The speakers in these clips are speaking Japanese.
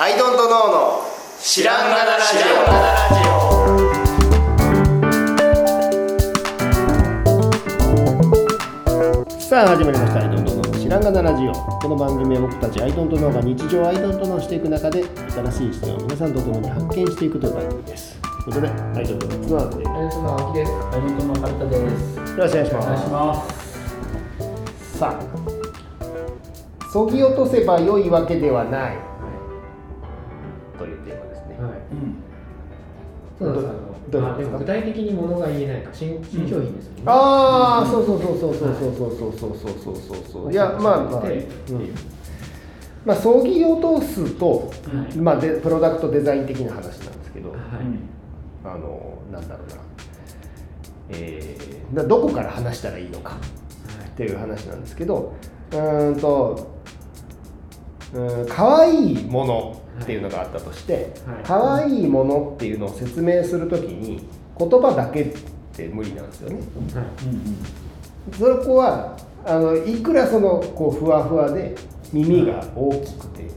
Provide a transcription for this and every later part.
アイドントノーの知らんがなラジオ。さあ始まりました「アイドントノーの知らんがなラジオ」この番組は僕たちアイドントノーが日常アイドントノーしていく中で新しい視点を皆さんと共に発見していくという番組です。ということでアイドントノーの角田で。アイドントの青木です。アイドントの春田です。よろしくお願いしお願いますします。さあそぎ落とせば良いわけではないうなんですどうなんですかあでも具体的に物が言えないか新新商品ですよね。ああ、そうそうそうそうそうそうそうそうそうそうそうそうそういやまあまあ、まあそぎ落とすと、はいまあでプロダクトデザイン的な話なんですけど、はい。あのなんだろうなえー、だどこから話したらいいのかっていう話なんですけどうーんとうん可愛いものっていうのがあったとして、はい。可愛いものっていうのを説明するときに言葉だけって無理なんですよね。はい。そこはあのいくらそのこうふわふわで耳が大きくて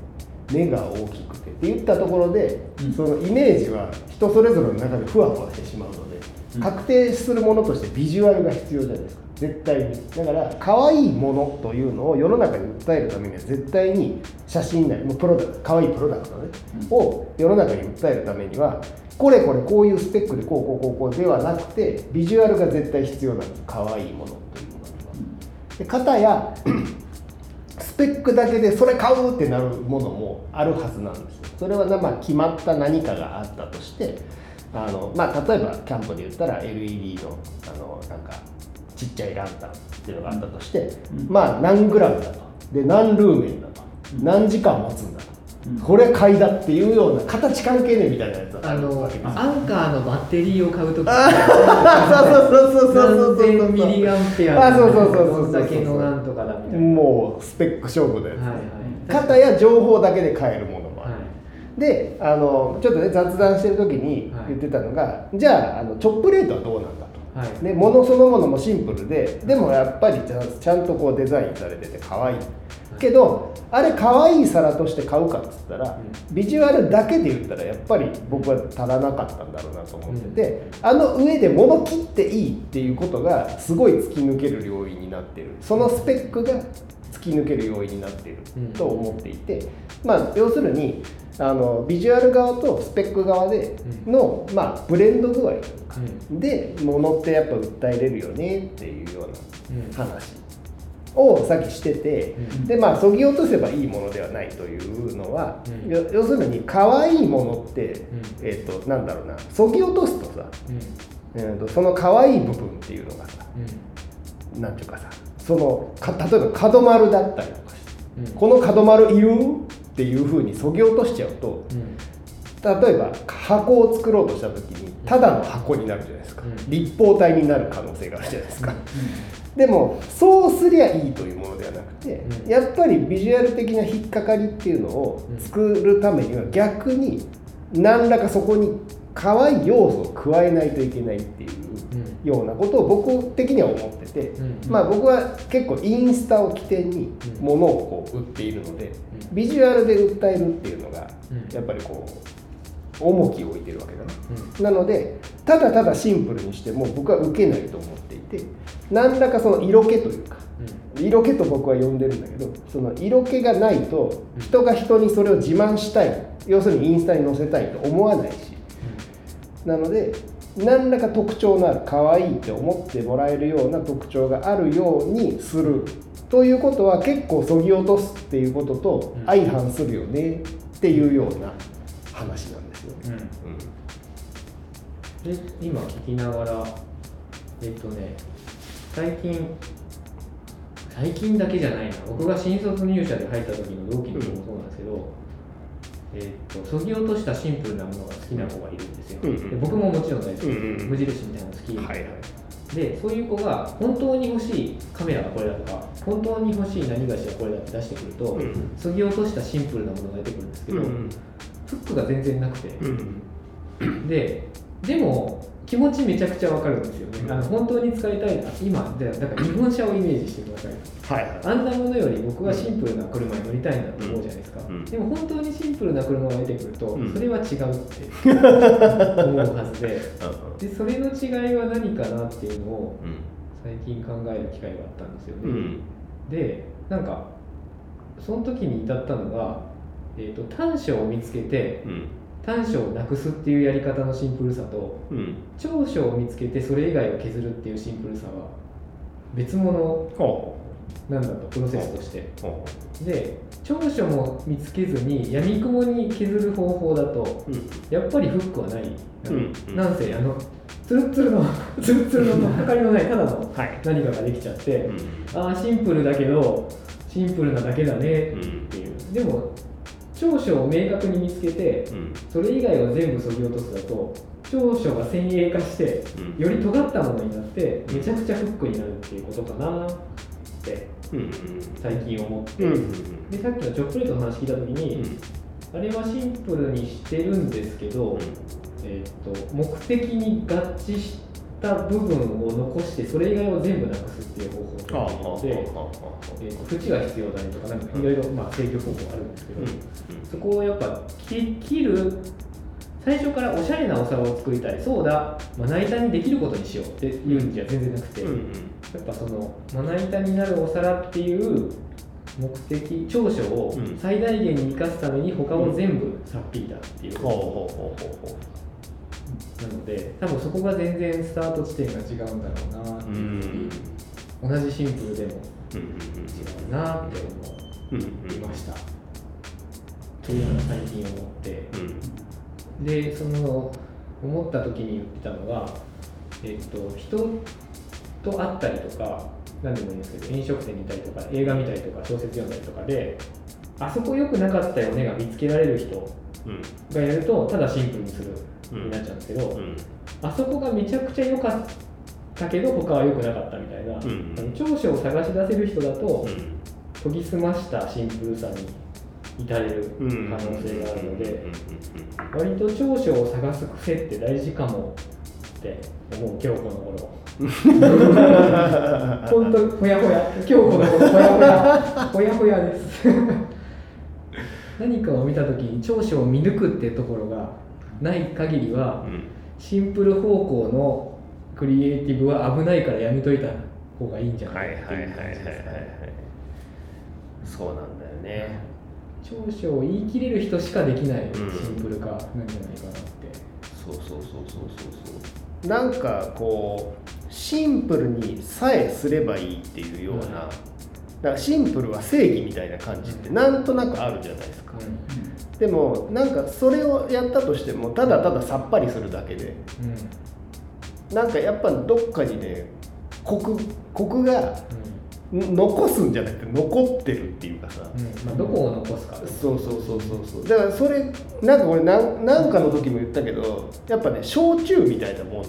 目が大きくてって言ったところで、うん。そのイメージは人それぞれの中でふわふわしてしまうので、うん。確定するものとしてビジュアルが必要じゃないですか絶対にだから可愛いものというのを世の中に訴えるためには絶対に写真なりもうプロダクト可愛いプロダクトね、を世の中に訴えるためにはこれこれこういうスペックでこうこうこうこうではなくてビジュアルが絶対必要なんです可愛いものというのには。で片やスペックだけでそれ買うってなるものもあるはずなんですよそれはな、まあ、決まった何かがあったとしてあの、まあ、例えばキャンプで言ったら LED のあのなんかちっちゃいランタンっていうのがあったとして、うんまあ何グラムだとで何ルーメンだと、うん何時間持つんだと、うんこれ買いだっていうような形関係ねみたいなやつあのアンカーのバッテリーを買うとき。あそうそうそうそうそうそうそう何千ミリアンペアあそうそうそうそうそうのなんとかだみたいな。もうスペック勝負で、はいはい。片や情報だけで買えるものもある、はい。であのちょっとね雑談してる時にはい言ってたのが、じゃああのチョップレートはどうなんだと、はい。で物そのものもシンプルででもやっぱりちゃんとこうデザインされてて可愛い。けどあれ可愛い皿として買うかっつったら、ビジュアルだけで言ったらやっぱり僕は足らなかったんだろうなと思ってて、あの上で物切っていいっていうことがすごい突き抜ける領域になってる。そのスペックが突き抜ける要因になっていると思っていて、まあ要するにあのビジュアル側とスペック側での、まあ、ブレンド具合で物ってやっぱ訴えれるよねっていうような話をさっきしてて、うんでまあそぎ落とせばいいものではないというのは、うんよ要するに可愛いものって、んえっ、となんだろうなそぎ落とすとさ、うん。えー、とその可愛い部分っていうのがさうん。なんていうかさそのか例えば角丸だったりとかして。うん。この角丸いるっていうふうにそぎ落としちゃうとうん。例えば箱を作ろうとした時にただの箱になるじゃないですか、うん。立方体になる可能性があるじゃないですか、でもそうすりゃいいというものではなくて、うん。やっぱりビジュアル的な引っかかりっていうのを作るためには逆に何らかそこに可愛い要素を加えないといけないっていうようなことを僕的には思ってて、うん。まあ僕は結構インスタを起点にうん。物をこう売っているので、うん。ビジュアルで訴えるっていうのがうん。やっぱりこう重きを置いてるわけだな。うん。なのでただただシンプルにしても僕は受けないと思っていて何らかその色気というか色気と僕は呼んでるんだけどその色気がないと人が人にそれを自慢したい。要するにインスタに載せたいと思わないし。なので何らか特徴のある可愛いって思ってもらえるような特徴があるようにするということは結構そぎ落とすっていうことと相反するよねっていうような話なんですよ。うん。うんで今聞きながらえっとね最近最近だけじゃないな僕が新卒入社で入った時の同期の子もそうなんですけど、えっとそぎ落としたシンプルなものが好きな子がいるんですよ、うんうん。で僕ももちろん大好き、うんうんうん。無印みたいなの好き、はいはい。でそういう子が本当に欲しいカメラがこれだとか本当に欲しい何がしがこれだって出してくるとうんそぎ落としたシンプルなものが出てくるんですけど、うん。フックが全然なくて、うんででも気持ちめちゃくちゃわかるんですよね、あの本当に使いたいな今でだから日本車をイメージしてくださいはいはい。あんなものより僕はシンプルな車に乗りたいなと思うじゃないですか、うん。でも本当にシンプルな車が出てくると、うん。それは違うって 思うはずで。でそれの違いは何かなっていうのをうん。最近考える機会があったんですよね、うん。でなんかその時に至ったのが、えー、と短所を見つけてうん短所をなくすっていうやり方のシンプルさとうん。長所を見つけてそれ以外を削るっていうシンプルさは別物ほなんだとプロセスとして。で長所も見つけずに闇雲に削る方法だとううん。やっぱりフックはない、うん。うん。なんせあのツルッツルのツルッツルの はかりのないただのはい。何かができちゃって、うん。ああシンプルだけどシンプルなだけだねうんっていう、でも長所を明確に見つけてうん。それ以外を全部そぎ落とすだと長所が先鋭化してうん。より尖ったものになってめちゃくちゃフックになるっていうことかなってうん最近思って、でさっきのチョップレートの話聞いた時に、あれはシンプルにしてるんですけど、えー、と目的に合致した部分を残してそれ以外を全部なくすっていう方法ので、えが必要だねとかなんかいろいろまあ制御方法あるんですけど、そこをやっぱ切切る最初からおしゃれなお皿を作りたいそうだまな板にできることにしようっていうんじゃ全然なくて、うんうん。やっぱそのまな板になるお皿っていう目的長所をうん。最大限に生かすために他を全部さっぴいたっていう、なので多分そこが全然スタート地点が違うんだろうなってうう。いうん同じシンプルでもうん違うなって思うんいました、というのが最近思って。うんでその思った時に言ってたのが、えっと人と会ったりとか何でもいいんですけど飲食店にいたりとか映画見たりとか小説読んだりとかであそこ良くなかったよねが見つけられる人うん。がやるとただシンプルにするうんになっちゃうんですけど、うん。あそこがめちゃくちゃ良かったけど他は良くなかったみたいな、ん。あの長所を探し出せる人だと、うん。研ぎ澄ましたシンプルさに至れる可うん能性があるので、うん。割と長所を探す癖って大事かもって思う今日この頃。本当ほやほや。今日この頃ほやほや。ほやほやです。何かを見た時に長所を見抜くってところがない限りはうん。シンプル方向のクリエイティブは危ないからやめといた方がいいんじゃないいはいはいはいはいはいそうなんだよね長所を言い切れる人しかできないシンプル化なんじゃないかなって、そうそうそうそうそうそうなんかこうシンプルにさえすればいいっていうような、うんだからシンプルは正義みたいな感じってなんとなくあるじゃないですか、でもなんかそれをやったとしてもただたださっぱりするだけでうんなんかやっぱどっかにねコクコクがん。残すんじゃなくて残ってるっていうかさ、うん。まあ、どこを残すか。そうそうそうそうそう。だからそれなんか俺なんなんかの時も言ったけどやっぱね焼酎みたいなもん。う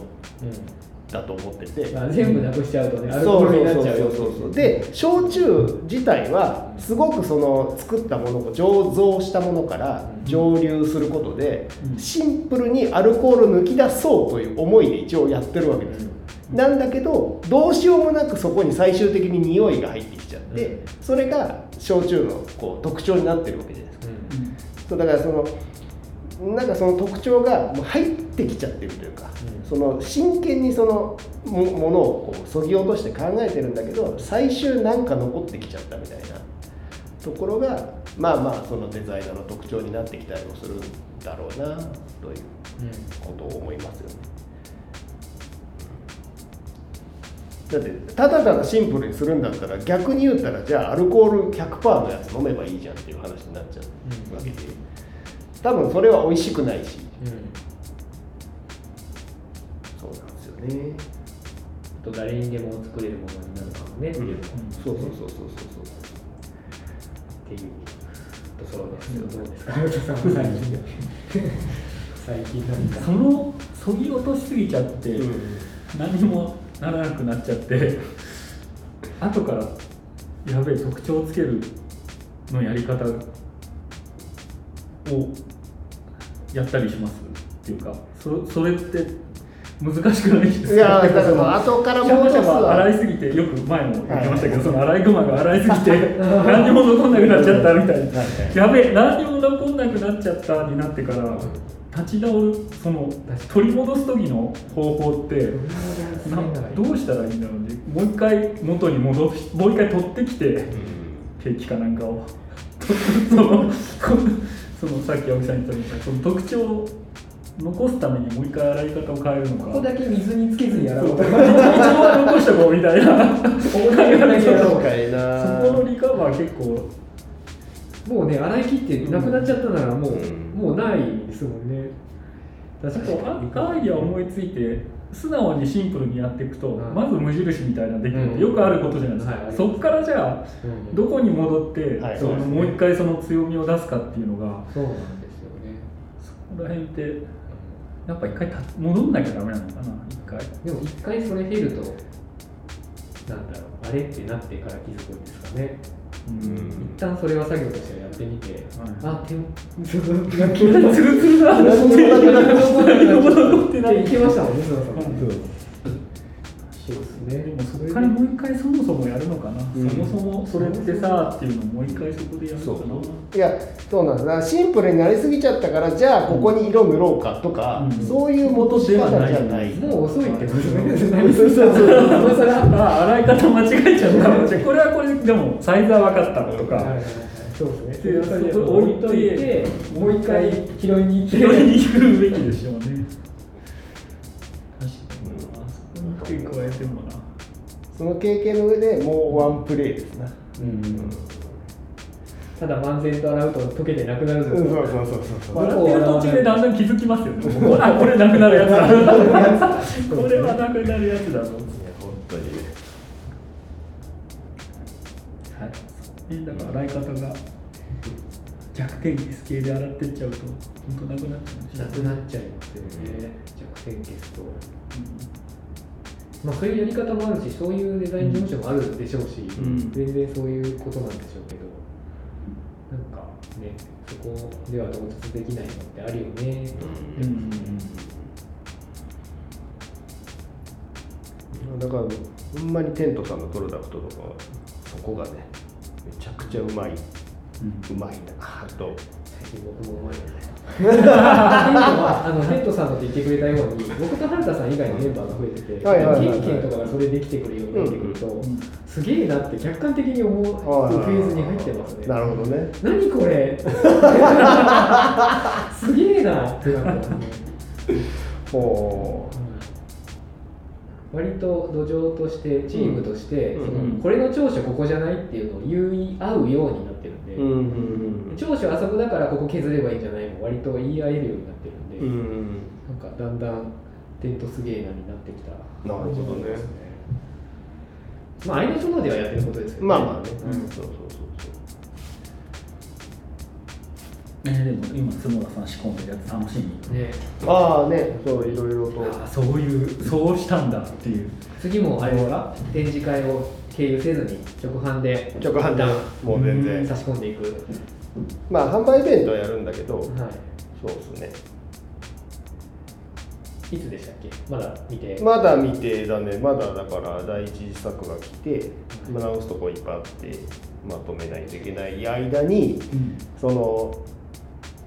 だと思ってて、んまあ、全部なくしちゃうとねアルコールになっちゃうよ。そうそうそうで焼酎自体はすごくその作ったものを醸造したものからうん。蒸留することでうん。シンプルにアルコールを抜き出そうという思いで一応やってるわけですよ。なんだけどどうしようもなくそこに最終的に匂いが入ってきちゃって、うん。それが焼酎のこう特徴になってるわけじゃないですか。うん。そうだからそのなんかその特徴がもう入ってきちゃってるというか、うんその真剣にそのもものをこうそぎ落として考えてるんだけど最終なんか残ってきちゃったみたいな。ところがまあまあそのデザイナーの特徴になってきたりもするんだろうなということを思いますよね。だってただただシンプルにするんだったら逆に言ったらじゃあアルコール100%のやつ飲めばいいじゃんっていう話になっちゃうわけで。多分それは美味しくないしですよね。あと誰にでも作れるものになるかもねっていうのも、そうそうそうそうそうっていうところですよ、どうですか、最近何か。そのそぎ落としすぎちゃって、そう。何にもならなくなっちゃって後からやべえ特徴をつけるのやり方をやったりしますっていうかそそれって難しくないですいやだからそのもう後から戻すバ洗わいすぎてよく前も言ってましたけど、その洗い熊が洗いすぎて何にも残んなくなっちゃったみたいな、やべえ何にも残んなくなっちゃったになってから立ち直るその取り戻す時の方法ってなどうしたらいいんだろうね。もう一回元に戻しもう一回取ってきてケーキかなんかを。そのこそのさっき青木さん言ったみたいにその特徴を残すためにもう一回洗い方を変えるのかここだけ水につけずに洗おう。と 一応は残しとこうみたいな。そうかいなそこのリカバー結構もうね洗い切ってなくなっちゃったならもう、うん。もうないですもんね。確ちょっとあアイディア思いついて素直にシンプルにやっていくと、うん。まず無印みたいなのできるってうん。よくあることじゃないですか、はいそっからじゃあうん。どこに戻って、はい。そのそうですねもう一回その強みを出すかっていうのがそうなんですよね。そこら辺ってやっぱ一回た戻んなきゃダメなのかな一回。でも一回それ減るとなんだろうあれってなってから気づくんですかね。うん。一旦それは作業としてやってみて、はい。あ手ちょっとなんかツルツルだ何もなくなっってないいけましたもんね、そうですね。でもそこからもう一回そもそもやるのかな、うん。そもそもそれってさっていうのをもう一回そこでやるのかな。いやそうなんですだシンプルになりすぎちゃったからじゃあここに色塗ろうかとか、うん。そういう戻し方じゃない、もう遅いってことですね。そうそうそう。今更あ洗い方間違えちゃった。これはこれでもサイズは分かったとか、はいそうですね。置いといて、もう一回。拾いに行くべきでしょうねこに手加えてもな。その経験の上でもうワンプレーですな、ただ漫然と洗うと溶けてなくなるぞ。うん、そうそうそうそうってる途中でだんだん気づきますよね。もうあこれなくなるやつだ。これはなくなるやつだぞいや本当に。ねはい。ねだから洗い方が弱点消す系で洗ってっちゃうと本当なくなっちゃうなくなっちゃいますよね。弱点消すと。まあそういうやり方もあるし、そういうデザイン事務所もあるでしょうし、ん。全然そういうことなんでしょうけど、なんかね、そこでは到達できないのってあるよねと思って。うん。だからほんまにテントさんのプロダクトとかはそこがねめちゃくちゃうまい、うまいなと最近僕もうまいな。テントはあのテントさんのって言ってくれたように、僕と春田さん以外のメンバーが増えてて、はいはいはいはいケンケンとかがそれできてくるようになってくると、んすげえなって客観的に思うフェーズに入ってますね。なるほどね何これすげえなってなってますね。ほ割と土壌としてチームとして、うん。そのうん。これの長所ここじゃないっていうのを言い合うようになってるんで、長所あそこだからここ削ればいいんじゃないも割と言い合えるようになってるんで、なんかだんだんテントすげえなになってきたなるほどね。ですまあ相手のではやってることですけどまあまあね、うん。そうそうそうえーでも今角田さん仕込んでるやつ楽しみ。ね。ああねそういろいろと。ああそういうそうしたんだっていう。次もあれは展示会を経由せずに直販で直販でもう全然差し込んでいく、まあ販売イベントはやるんだけど、はそうですね。い、いつでしたっけ？まだ見て、まだ未定だね。まだだから第一次作が来て、まあ直すとこいっぱいあってまとめないといけない間にうん。その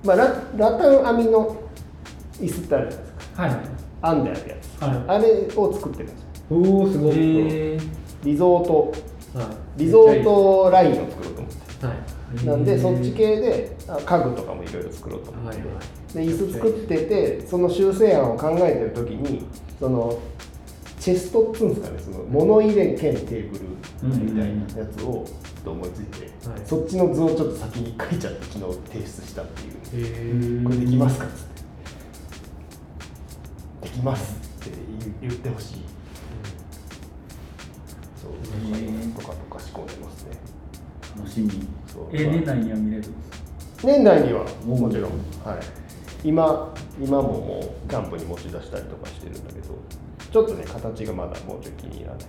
まあララタン編みの椅子ってあるじゃないですか。はい。編んであるやつ、はい。あれを作ってるんですよ。おおすごい、えリゾート。はい、リゾートラインを作ろうと思って。はい。なんでそっち系であ家具とかもいろいろ作ろうと思って、はいはい。で椅子作っててその修正案を考えてる時にそのチェストっつうんですかねその物入れ兼テーブルみたいなやつをちょっと思いついて、はい。そっちの図をちょっと先に書いちゃって昨日提出したっていう。へこれできますかっつって。できますって言言ってほしい。そうへーとかとか仕込んでますね。楽しみ。そう。え年内には見れる年内にはおもちろん、はい、今今ももうキャンプに持ち出したりとかしてるんだけどちょっとね形がまだもうちょい気に入らない。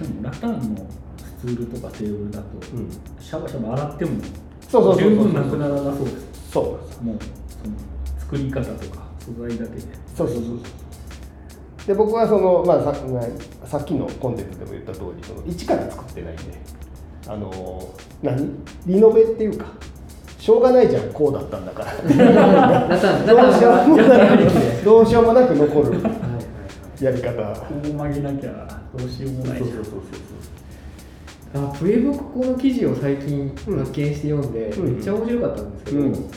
でもラタンのスツールとかテーブルだと、うん。シャバシャバ洗ってもそうそうそうそう。十分なくならなそうです。そう。もうその作作り方とか素材だけで。そうそうそうそう。で僕はその、まあ、ささっきのコンテンツでも言った通りその一から作ってないんであの何？リノベっていうかしょうがないじゃんこうだったんだから。どうしようもなくどうしようもなく残るやり方。こう曲げなきゃどうしようもないじゃん。あプレイブックこの記事を最近うん発見して読んで、うん。めっちゃ面白かったんですけど、うん。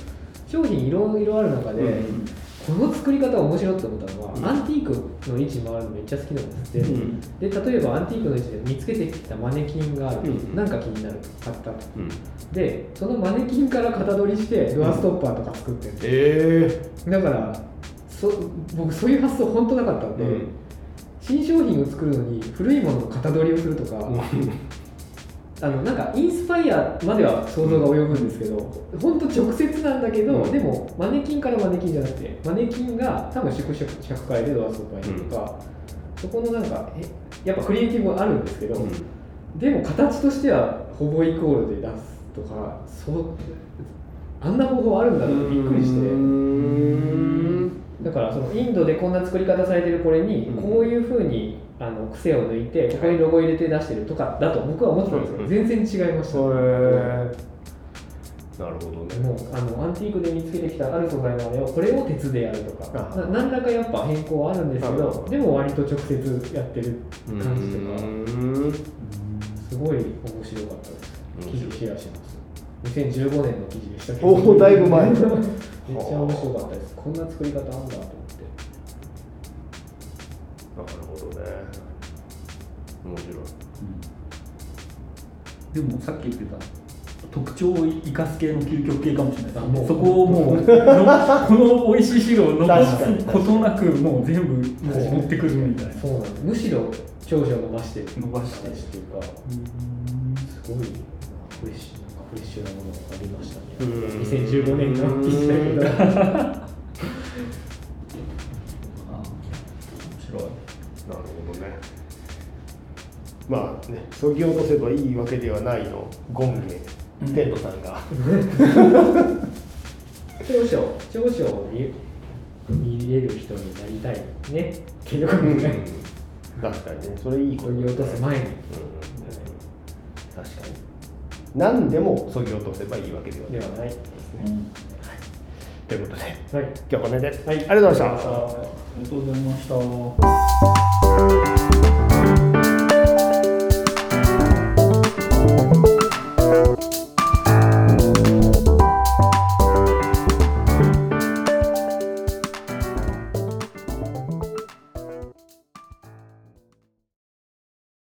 商品いろいろある中で、うん。この作り方面白いって思ったのは、うん。アンティークの位置もあるのめっちゃ好きなんですって、うん。で例えばアンティークの位置で見つけてきたマネキンがある、うん。なんか気になる買ったと。うん。でそのマネキンから型取りしてドアストッパーとか作ってるんですえだからそ僕そういう発想本当なかったんで、うん。新商品を作るのに古いものの型取りをするとか、あのなんかインスパイアまでは想像が及ぶんですけど、本当直接なんだけど、うん。でもマネキンからマネキンじゃなくてマネキンが多分縮尺尺変えでドアストッパーにとか、そこのなんかえやっぱクリエイティブもあるんですけど、でも形としてはほぼイコールで出すとかそうあんな方法あるんだなってびっくりして。だからそのインドでこんな作り方されてるこれにうん。こういうふうにあの癖を抜いてここにロゴ入れて出してるとかだと僕は思ってたんですけどうん。全然違いました、へえなるほどね。もうあのアンティークで見つけてきたある素材のあれをこれを鉄でやるとか。何らかやっぱ変更はあるんですけあど。でも割と直接やってる感じとか。うん。すごい面白かったです。記事シェアします。2015年の記事でしたけど。おおだいぶ前 めっちゃ面白かったです。こんな作り方あんだと思って。なるほどね。面白い。でもさっき言ってた特徴を生かす系の究極系かもしれない。ですあもう。そこをもう のこの美味しい汁を残すことなくもう全部こう持ってくるみたいな。そう。なんですむしろ長所を伸ばして。る伸ばして話っていうか。すごいフレッシュな。んかフレッシュなものがありましたね。うん。2015年の記事だけど。あ面白い。なるほどね。まあねそぎ落とせばいいわけではないのゴンゲテントさんが。長所長所を見見れる人になりたいね。結局うん。ね確かにね。それいいことそぎ落とす前に。うん。確かに何でもそぎ落とせばいいわけではない。ではない。ですねうんということではい。今日はこの辺で、はい、ありがとうございました。ありがとうございました